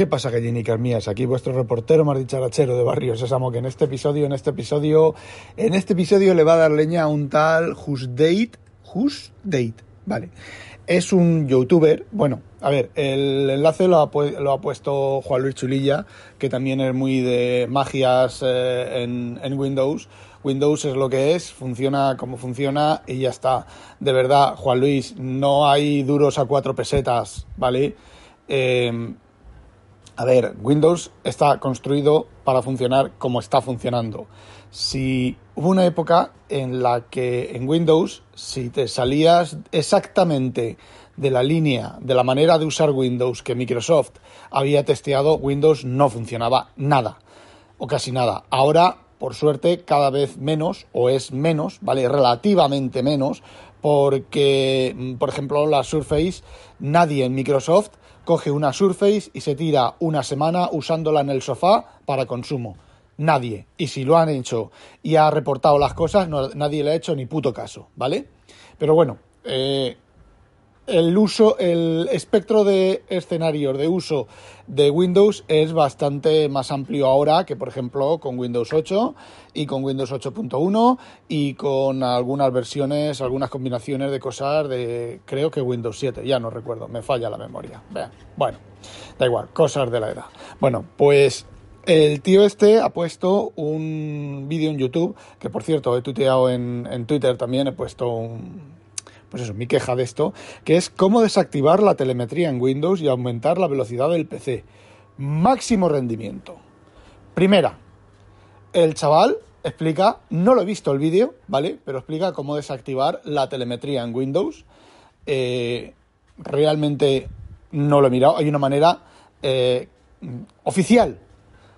¿Qué pasa, gallinicas mías? Aquí vuestro reportero más dicharachero de Barrio Sésamo, que en este episodio, en este episodio, en este episodio le va a dar leña a un tal Date. Date, vale. Es un youtuber, bueno, a ver, el enlace lo ha, puesto Juan Luis Chulilla, que también es muy de magias eh, en, Windows. Windows es lo que es, funciona como funciona y ya está. De verdad, Juan Luis, no hay duros a cuatro pesetas, ¿vale? Eh, a ver, Windows está construido para funcionar como está funcionando. Si hubo una época en la que en Windows, si te salías exactamente de la línea, de la manera de usar Windows que Microsoft había testeado, Windows no funcionaba nada o casi nada. Ahora, por suerte, cada vez menos o es menos, ¿vale? Relativamente menos, porque, por ejemplo, la Surface, nadie en Microsoft coge una Surface y se tira una semana usándola en el sofá para consumo. Nadie. Y si lo han hecho y ha reportado las cosas, nadie le ha hecho ni puto caso, ¿vale? Pero bueno, eh, el uso, el espectro de escenarios de uso de Windows es bastante más amplio ahora que, por ejemplo, con Windows 8 y con Windows 8.1 y con algunas versiones, algunas combinaciones de cosas de, creo que Windows 7, ya no recuerdo, me falla la memoria. Bueno, da igual, cosas de la edad. Bueno, pues el tío este ha puesto un vídeo en YouTube, que por cierto he tuiteado en, en Twitter también, he puesto un pues eso, mi queja de esto, que es cómo desactivar la telemetría en Windows y aumentar la velocidad del PC. Máximo rendimiento. Primera, el chaval explica, no lo he visto el vídeo, ¿vale? Pero explica cómo desactivar la telemetría en Windows. Eh, realmente no lo he mirado. Hay una manera eh, oficial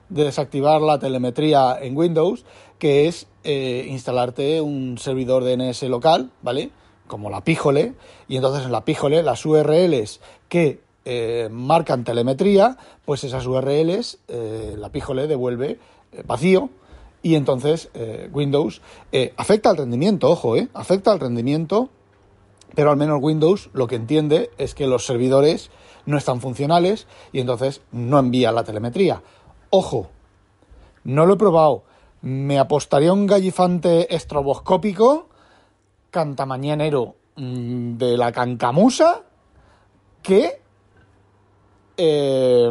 de desactivar la telemetría en Windows, que es eh, instalarte un servidor DNS local, ¿vale? Como la Píjole, y entonces en la Píjole las URLs que eh, marcan telemetría, pues esas URLs eh, la Píjole devuelve eh, vacío y entonces Windows afecta al rendimiento, ojo, afecta al rendimiento, pero al menos Windows lo que entiende es que los servidores no están funcionales y entonces no envía la telemetría. Ojo, no lo he probado. Me apostaría un gallifante estroboscópico cantamañanero mm, de la cancamusa que eh,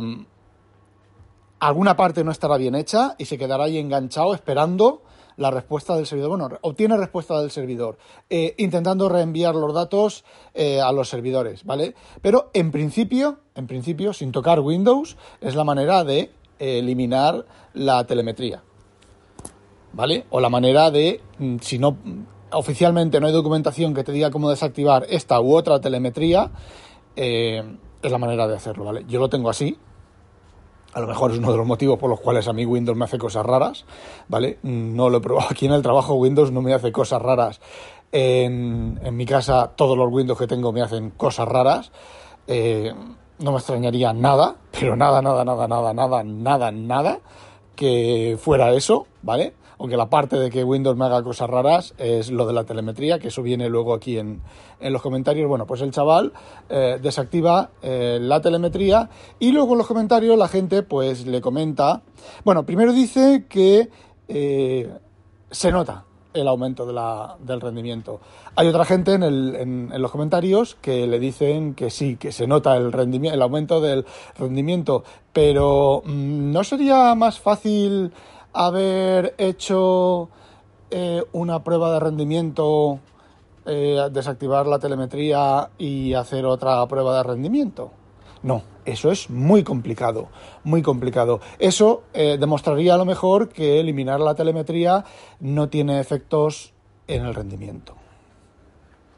alguna parte no estará bien hecha y se quedará ahí enganchado esperando la respuesta del servidor. Bueno, obtiene respuesta del servidor, eh, intentando reenviar los datos eh, a los servidores, ¿vale? Pero en principio, en principio, sin tocar Windows, es la manera de eliminar la telemetría. ¿Vale? O la manera de, mm, si no oficialmente no hay documentación que te diga cómo desactivar esta u otra telemetría, eh, es la manera de hacerlo, ¿vale? Yo lo tengo así. A lo mejor es uno de los motivos por los cuales a mí Windows me hace cosas raras, ¿vale? No lo he probado aquí en el trabajo, Windows no me hace cosas raras. En, mi casa todos los Windows que tengo me hacen cosas raras. Eh, no me extrañaría nada, pero nada, nada, nada, nada, nada, nada, nada que fuera eso, ¿vale? Aunque la parte de que Windows me haga cosas raras es lo de la telemetría, que eso viene luego aquí en, los comentarios. Bueno, pues el chaval eh, desactiva eh, la telemetría y luego en los comentarios la gente pues le comenta, bueno, primero dice que eh, se nota el aumento del rendimiento. Hay otra gente en, en, los comentarios que le dicen que sí, que se nota el, rendimiento, el aumento del rendimiento, pero mm, ¿no sería más fácil haber hecho eh, una prueba de rendimiento, eh, desactivar la telemetría y hacer otra prueba de rendimiento. No, eso es muy complicado, muy complicado. Eso eh, demostraría a lo mejor que eliminar la telemetría no tiene efectos en el rendimiento.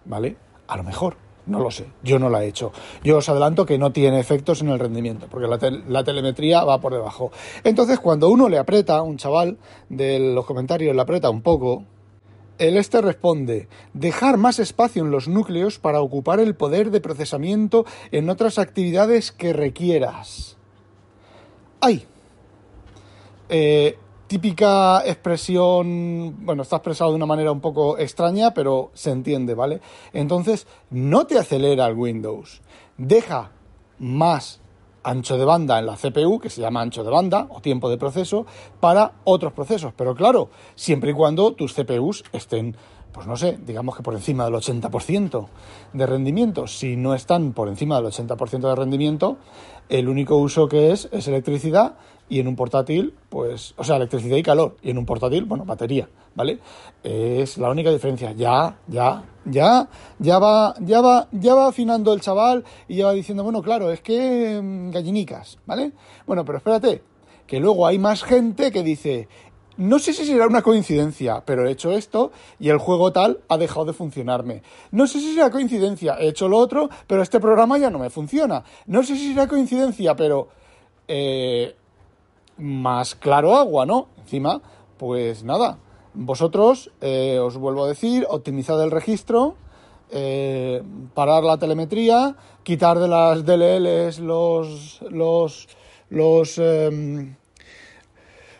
¿Vale? A lo mejor. No lo sé, yo no la he hecho. Yo os adelanto que no tiene efectos en el rendimiento, porque la, la, telemetría va por debajo. Entonces, cuando uno le aprieta, un chaval de los comentarios le aprieta un poco, el este responde, dejar más espacio en los núcleos para ocupar el poder de procesamiento en otras actividades que requieras. ¡Ay! Eh, típica expresión, bueno, está expresado de una manera un poco extraña, pero se entiende, ¿vale? Entonces, no te acelera el Windows, deja más ancho de banda en la CPU, que se llama ancho de banda o tiempo de proceso, para otros procesos. Pero claro, siempre y cuando tus CPUs estén, pues no sé, digamos que por encima del 80% de rendimiento. Si no están por encima del 80% de rendimiento, el único uso que es es electricidad y en un portátil, pues, o sea, electricidad y calor, y en un portátil, bueno, batería, ¿vale? Es la única diferencia. Ya, ya, ya, ya va, ya va, ya va afinando el chaval y ya va diciendo, bueno, claro, es que mm, gallinicas, ¿vale? Bueno, pero espérate, que luego hay más gente que dice, no sé si será una coincidencia, pero he hecho esto y el juego tal ha dejado de funcionarme. No sé si será coincidencia, he hecho lo otro, pero este programa ya no me funciona. No sé si será coincidencia, pero eh, más claro agua, ¿no? Encima, pues nada, vosotros, eh, os vuelvo a decir, optimizad el registro, eh, parar la telemetría, quitar de las DLLs los, los, los, em,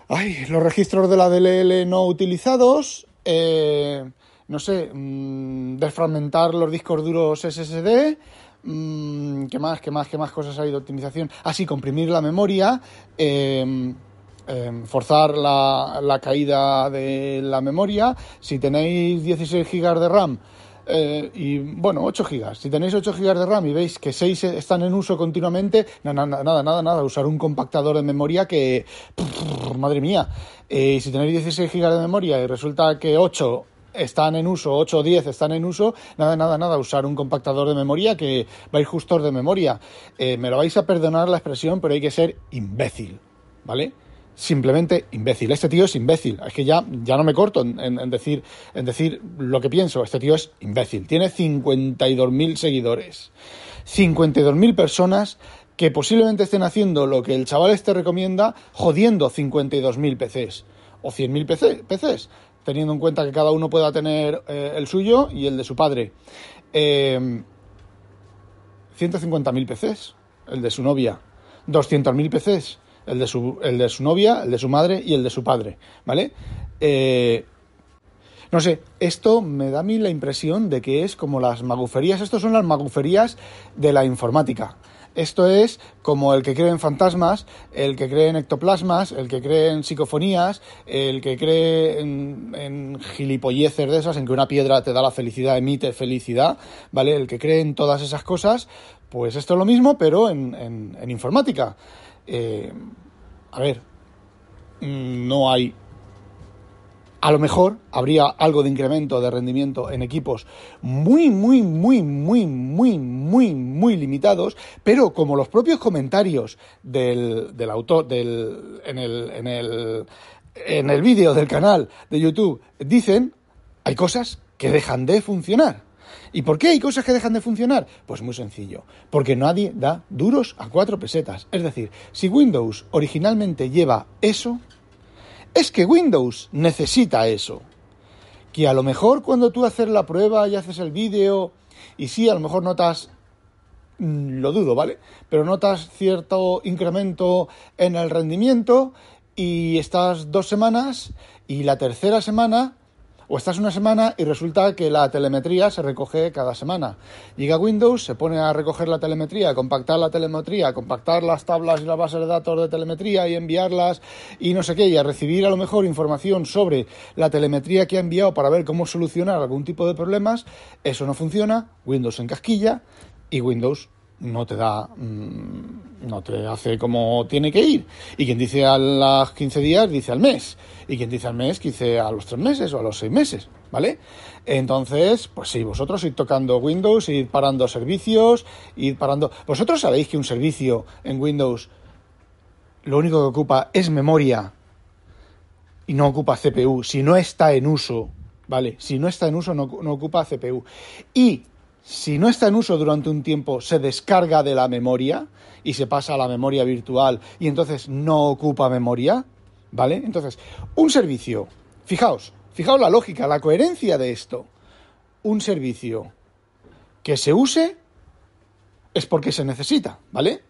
ay, los registros de la DLL no utilizados, eh, no sé, mm, desfragmentar los discos duros SSD, Mm, ¿Qué más? ¿Qué más? ¿Qué más cosas hay de optimización? Así, ah, comprimir la memoria, em, em, forzar la, caída de la memoria. Si tenéis 16 GB de RAM, eh, y bueno, 8 GB. Si tenéis 8 GB de RAM y veis que 6 están en uso continuamente, nada, nada, nada, nada, usar un compactador de memoria que, madre mía, eh, si tenéis 16 GB de memoria y resulta que 8 están en uso, 8 o 10 están en uso, nada, nada, nada, usar un compactador de memoria que va a ir justo de memoria. Eh, me lo vais a perdonar la expresión, pero hay que ser imbécil, ¿vale? Simplemente imbécil. Este tío es imbécil. Es que ya, ya no me corto en, decir, en decir lo que pienso. Este tío es imbécil. Tiene 52.000 seguidores. 52.000 personas que posiblemente estén haciendo lo que el chaval este recomienda, jodiendo 52.000 PCs o 100.000 PCs teniendo en cuenta que cada uno pueda tener eh, el suyo y el de su padre. Eh, 150.000 PCs, el de su novia. 200.000 PCs, el de, su, el de su novia, el de su madre y el de su padre. ¿Vale? Eh, no sé, esto me da a mí la impresión de que es como las maguferías. Estos son las maguferías de la informática. Esto es como el que cree en fantasmas, el que cree en ectoplasmas, el que cree en psicofonías, el que cree en, gilipolleces de esas, en que una piedra te da la felicidad, emite felicidad, ¿vale? El que cree en todas esas cosas, pues esto es lo mismo, pero en, informática. Eh, a ver, mm, no hay a lo mejor habría algo de incremento de rendimiento en equipos muy, muy, muy, muy, muy, muy, muy limitados, pero como los propios comentarios del, del autor, del, en el, en el, en el vídeo del canal de YouTube dicen, hay cosas que dejan de funcionar. ¿Y por qué hay cosas que dejan de funcionar? Pues muy sencillo, porque nadie da duros a cuatro pesetas. Es decir, si Windows originalmente lleva eso, es que Windows necesita eso. Que a lo mejor cuando tú haces la prueba y haces el vídeo, y sí, a lo mejor notas, mm, lo dudo, ¿vale? Pero notas cierto incremento en el rendimiento y estás dos semanas y la tercera semana o estás una semana y resulta que la telemetría se recoge cada semana. Llega Windows, se pone a recoger la telemetría, compactar la telemetría, compactar las tablas y las bases de datos de telemetría y enviarlas y no sé qué, y a recibir a lo mejor información sobre la telemetría que ha enviado para ver cómo solucionar algún tipo de problemas. Eso no funciona, Windows en casquilla y Windows no te da, mm, no te hace como tiene que ir. Y quien dice a los 15 días, dice al mes. Y quien dice al mes, dice a los 3 meses o a los 6 meses, ¿vale? Entonces, pues sí, vosotros id tocando Windows, id parando servicios, id parando... Vosotros sabéis que un servicio en Windows lo único que ocupa es memoria y no ocupa CPU. Si no está en uso, ¿vale? Si no está en uso, no, no ocupa CPU. Y si no está en uso durante un tiempo, se descarga de la memoria y se pasa a la memoria virtual y entonces no ocupa memoria, ¿vale? Entonces, un servicio, fijaos, fijaos la lógica, la coherencia de esto. Un servicio que se use es porque se necesita, ¿vale?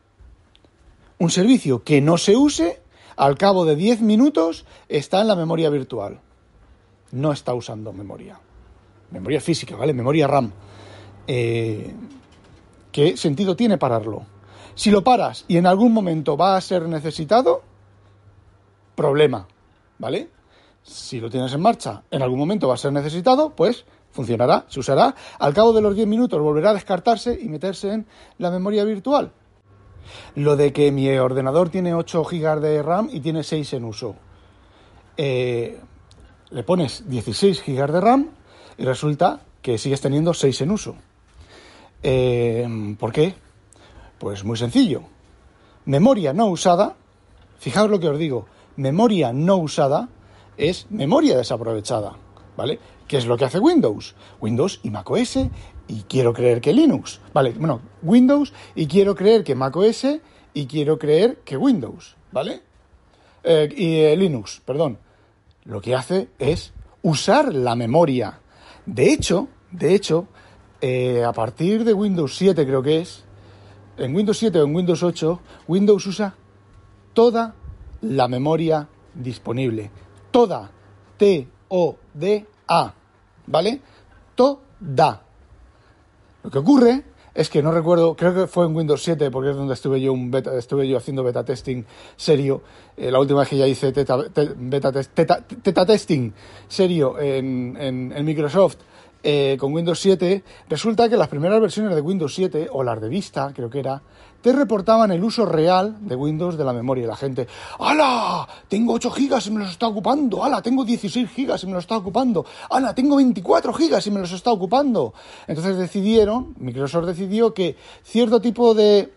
Un servicio que no se use, al cabo de 10 minutos, está en la memoria virtual. No está usando memoria. Memoria física, ¿vale? Memoria RAM. Eh, ¿Qué sentido tiene pararlo? Si lo paras y en algún momento va a ser necesitado, problema, ¿vale? Si lo tienes en marcha, en algún momento va a ser necesitado, pues funcionará, se usará. Al cabo de los 10 minutos volverá a descartarse y meterse en la memoria virtual. Lo de que mi ordenador tiene 8 GB de RAM y tiene 6 en uso. Eh, le pones 16 GB de RAM y resulta que sigues teniendo 6 en uso. Eh, ¿Por qué? Pues muy sencillo. Memoria no usada, fijaos lo que os digo, memoria no usada es memoria desaprovechada, ¿vale? ¿Qué es lo que hace Windows? Windows y macOS y quiero creer que Linux, ¿vale? Bueno, Windows y quiero creer que macOS y quiero creer que Windows, ¿vale? Eh, y eh, Linux, perdón. Lo que hace es usar la memoria. De hecho, de hecho, eh, a partir de Windows 7 creo que es, en Windows 7 o en Windows 8, Windows usa toda la memoria disponible. Toda. T-O-D-A. ¿Vale? Toda. Lo que ocurre es que no recuerdo, creo que fue en Windows 7, porque es donde estuve yo un beta, estuve yo haciendo beta testing serio. Eh, la última vez que ya hice beta teta, testing serio en, en Microsoft eh, con Windows 7, resulta que las primeras versiones de Windows 7, o las de vista, creo que era, te reportaban el uso real de Windows de la memoria. Y la gente, ¡Hala! Tengo 8 gigas y me los está ocupando. ¡Hala! Tengo 16 gigas y me los está ocupando. ¡Hala! Tengo 24 gigas y me los está ocupando. Entonces decidieron, Microsoft decidió que cierto tipo de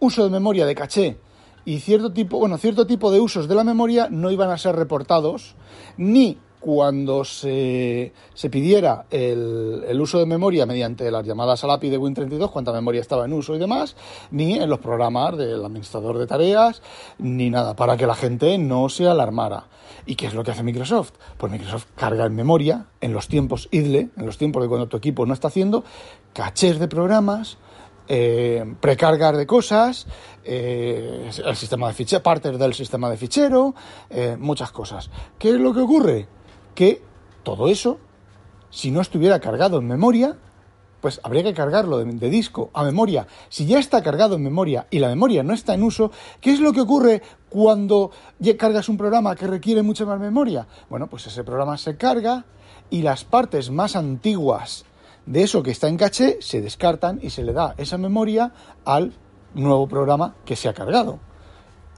uso de memoria de caché y cierto tipo, bueno, cierto tipo de usos de la memoria no iban a ser reportados ni cuando se, se pidiera el, el, uso de memoria mediante las llamadas al API de Win32, cuánta memoria estaba en uso y demás, ni en los programas del administrador de tareas, ni nada, para que la gente no se alarmara. ¿Y qué es lo que hace Microsoft? Pues Microsoft carga en memoria, en los tiempos idle, en los tiempos de cuando tu equipo no está haciendo, cachés de programas, eh, precargar de cosas, eh, el sistema de fichero, partes del sistema de fichero, eh, muchas cosas. ¿Qué es lo que ocurre? Que todo eso, si no estuviera cargado en memoria, pues habría que cargarlo de, disco a memoria. Si ya está cargado en memoria y la memoria no está en uso, ¿qué es lo que ocurre cuando cargas un programa que requiere mucha más memoria? Bueno, pues ese programa se carga y las partes más antiguas de eso que está en caché se descartan y se le da esa memoria al nuevo programa que se ha cargado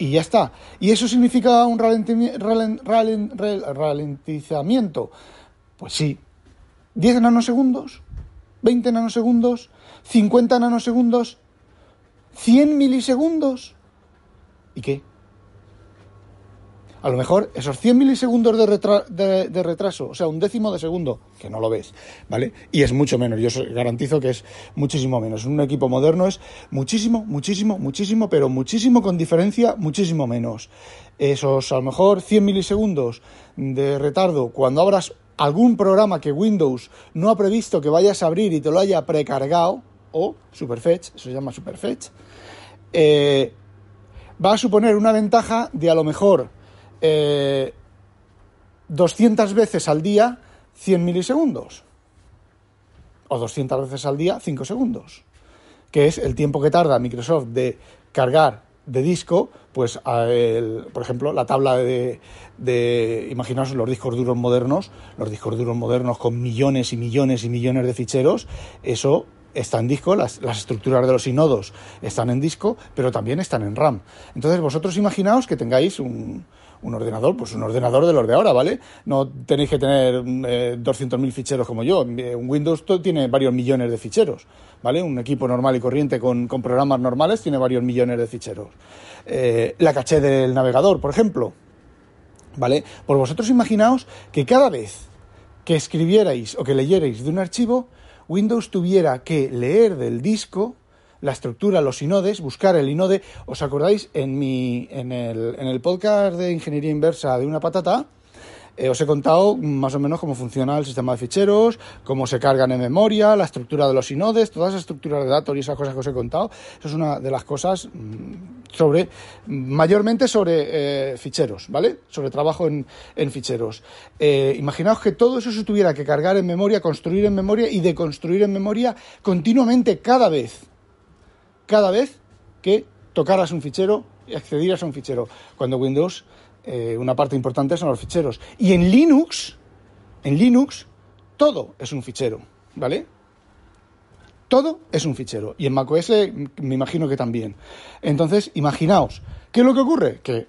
y ya está. ¿Y eso significa un ralentizamiento? Pues sí. ¿10 nanosegundos? ¿20 nanosegundos? ¿50 nanosegundos? ¿100 milisegundos? ¿Y qué? A lo mejor esos 100 milisegundos de, de, retraso, o sea, un décimo de segundo, que no lo ves, ¿vale? Y es mucho menos, yo garantizo que es muchísimo menos. Un equipo moderno es muchísimo, muchísimo, muchísimo, pero muchísimo con diferencia, muchísimo menos. Esos a lo mejor 100 milisegundos de retardo cuando abras algún programa que Windows no ha previsto que vayas a abrir y te lo haya precargado, o Superfetch, eso se llama Superfetch, eh, va a suponer una ventaja de a lo mejor 200 eh, veces al día 100 milisegundos. O 200 veces al día 5 segundos. Que es el tiempo que tarda Microsoft de cargar de disco, pues por ejemplo, la tabla de, imaginaos los discos duros modernos, los discos duros modernos con millones y millones y millones de ficheros, eso está en disco, las, las, estructuras de los inodos están en disco, pero también están en RAM. Entonces vosotros imaginaos que tengáis un, un ordenador, pues un ordenador de los de ahora, ¿vale? No tenéis que tener eh, 200.000 ficheros como yo. Un Windows tiene varios millones de ficheros, ¿vale? Un equipo normal y corriente con, programas normales tiene varios millones de ficheros. Eh, la caché del navegador, por ejemplo, ¿vale? Pues vosotros imaginaos que cada vez que escribierais o que leyerais de un archivo, Windows tuviera que leer del disco la estructura, los inodes, buscar el inode. ¿Os acordáis? En, mi, en, el, en el podcast de ingeniería inversa de una patata, eh, os he contado más o menos cómo funciona el sistema de ficheros, cómo se cargan en memoria, la estructura de los inodes, todas esas estructuras de datos y esas cosas que os he contado. Eso es una de las cosas mm, sobre, mayormente sobre eh, ficheros, ¿vale? Sobre trabajo en, en ficheros. Eh, imaginaos que todo eso se tuviera que cargar en memoria, construir en memoria y deconstruir en memoria continuamente cada vez cada vez que tocaras un fichero y accedieras a un fichero. Cuando Windows, eh, una parte importante son los ficheros. Y en Linux, en Linux, todo es un fichero, ¿vale? Todo es un fichero. Y en macOS me imagino que también. Entonces, imaginaos, ¿qué es lo que ocurre? Que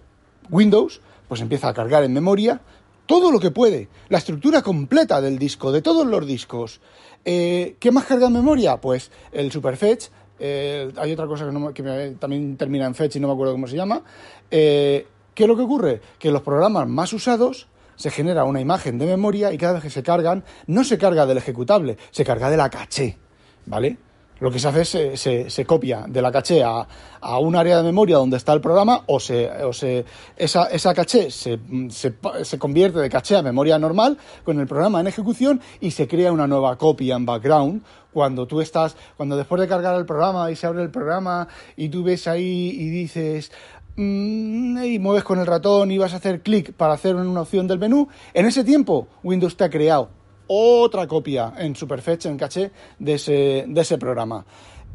Windows pues empieza a cargar en memoria todo lo que puede, la estructura completa del disco, de todos los discos. Eh, ¿Qué más carga en memoria? Pues el Superfetch, eh, hay otra cosa que, también termina en fetch y no me acuerdo cómo se llama. Eh, ¿Qué es lo que ocurre? Que los programas más usados se genera una imagen de memoria y cada vez que se cargan, no se carga del ejecutable, se carga de la caché, ¿vale? Lo que se hace es se, se, copia de la caché a, a, un área de memoria donde está el programa o, se, o se, esa, esa caché se, se, se, convierte de caché a memoria normal con el programa en ejecución y se crea una nueva copia en background. Cuando tú estás, cuando después de cargar el programa y se abre el programa y tú ves ahí y dices, mm, y mueves con el ratón y vas a hacer clic para hacer una opción del menú, en ese tiempo Windows te ha creado otra copia en Superfetch, en caché, de ese, de ese programa.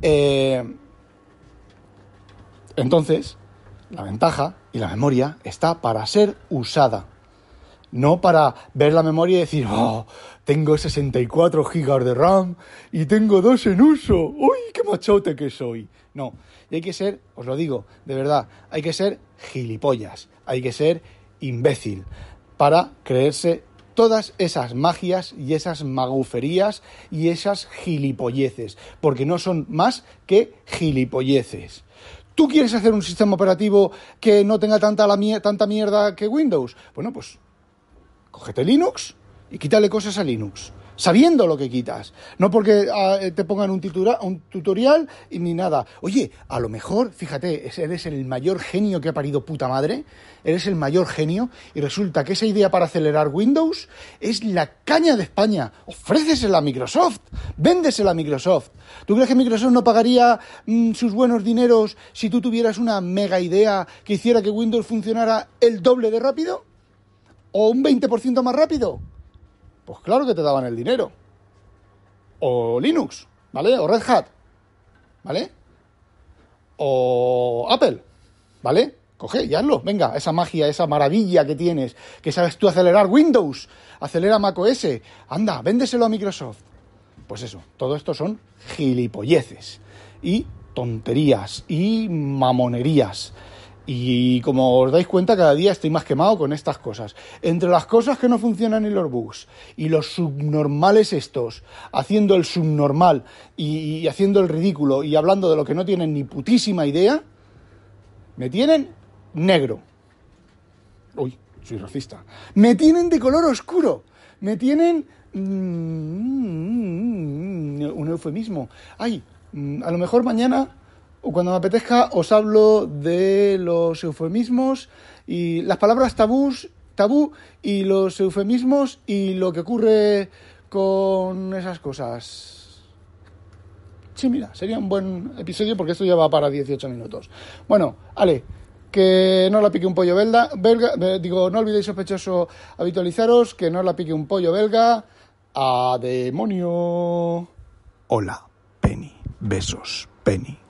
Eh, entonces, la ventaja y la memoria está para ser usada, no para ver la memoria y decir, oh, tengo 64 gigas de RAM y tengo dos en uso, uy, qué machote que soy. No, y hay que ser, os lo digo, de verdad, hay que ser gilipollas, hay que ser imbécil para creerse todas esas magias y esas maguferías y esas gilipolleces, porque no son más que gilipolleces. ¿Tú quieres hacer un sistema operativo que no tenga tanta, tanta mierda que Windows? Bueno, pues cógete Linux y quítale cosas a Linux sabiendo lo que quitas. No porque ah, te pongan un, un tutorial y ni nada. Oye, a lo mejor, fíjate, eres el mayor genio que ha parido puta madre, eres el mayor genio y resulta que esa idea para acelerar Windows es la caña de España. Ofrécesela a Microsoft, véndesela a Microsoft. ¿Tú crees que Microsoft no pagaría mm, sus buenos dineros si tú tuvieras una mega idea que hiciera que Windows funcionara el doble de rápido? ¿O un 20% más rápido? Pues claro que te daban el dinero. O Linux, ¿vale? O Red Hat, ¿vale? O Apple, ¿vale? Coge y hazlo, venga, esa magia, esa maravilla que tienes, que sabes tú acelerar Windows, acelera macOS, anda, véndeselo a Microsoft. Pues eso, todo esto son gilipolleces y tonterías y mamonerías. Y como os dais cuenta, cada día estoy más quemado con estas cosas. Entre las cosas que no funcionan en los bugs y los subnormales estos, haciendo el subnormal y, haciendo el ridículo y hablando de lo que no tienen ni putísima idea, me tienen negro. Uy, soy racista. Me tienen de color oscuro. Me tienen... Mm, un eufemismo. Ay, mm, a lo mejor mañana o cuando me apetezca os hablo de los eufemismos y las palabras tabús, tabú y los eufemismos y lo que ocurre con esas cosas. Sí, mira, sería un buen episodio porque esto ya va para 18 minutos. Bueno, Ale, que no la pique un pollo belga, belga digo, no olvidéis sospechoso habitualizaros, que no la pique un pollo belga. ¡A demonio! Hola, Penny. Besos, Penny.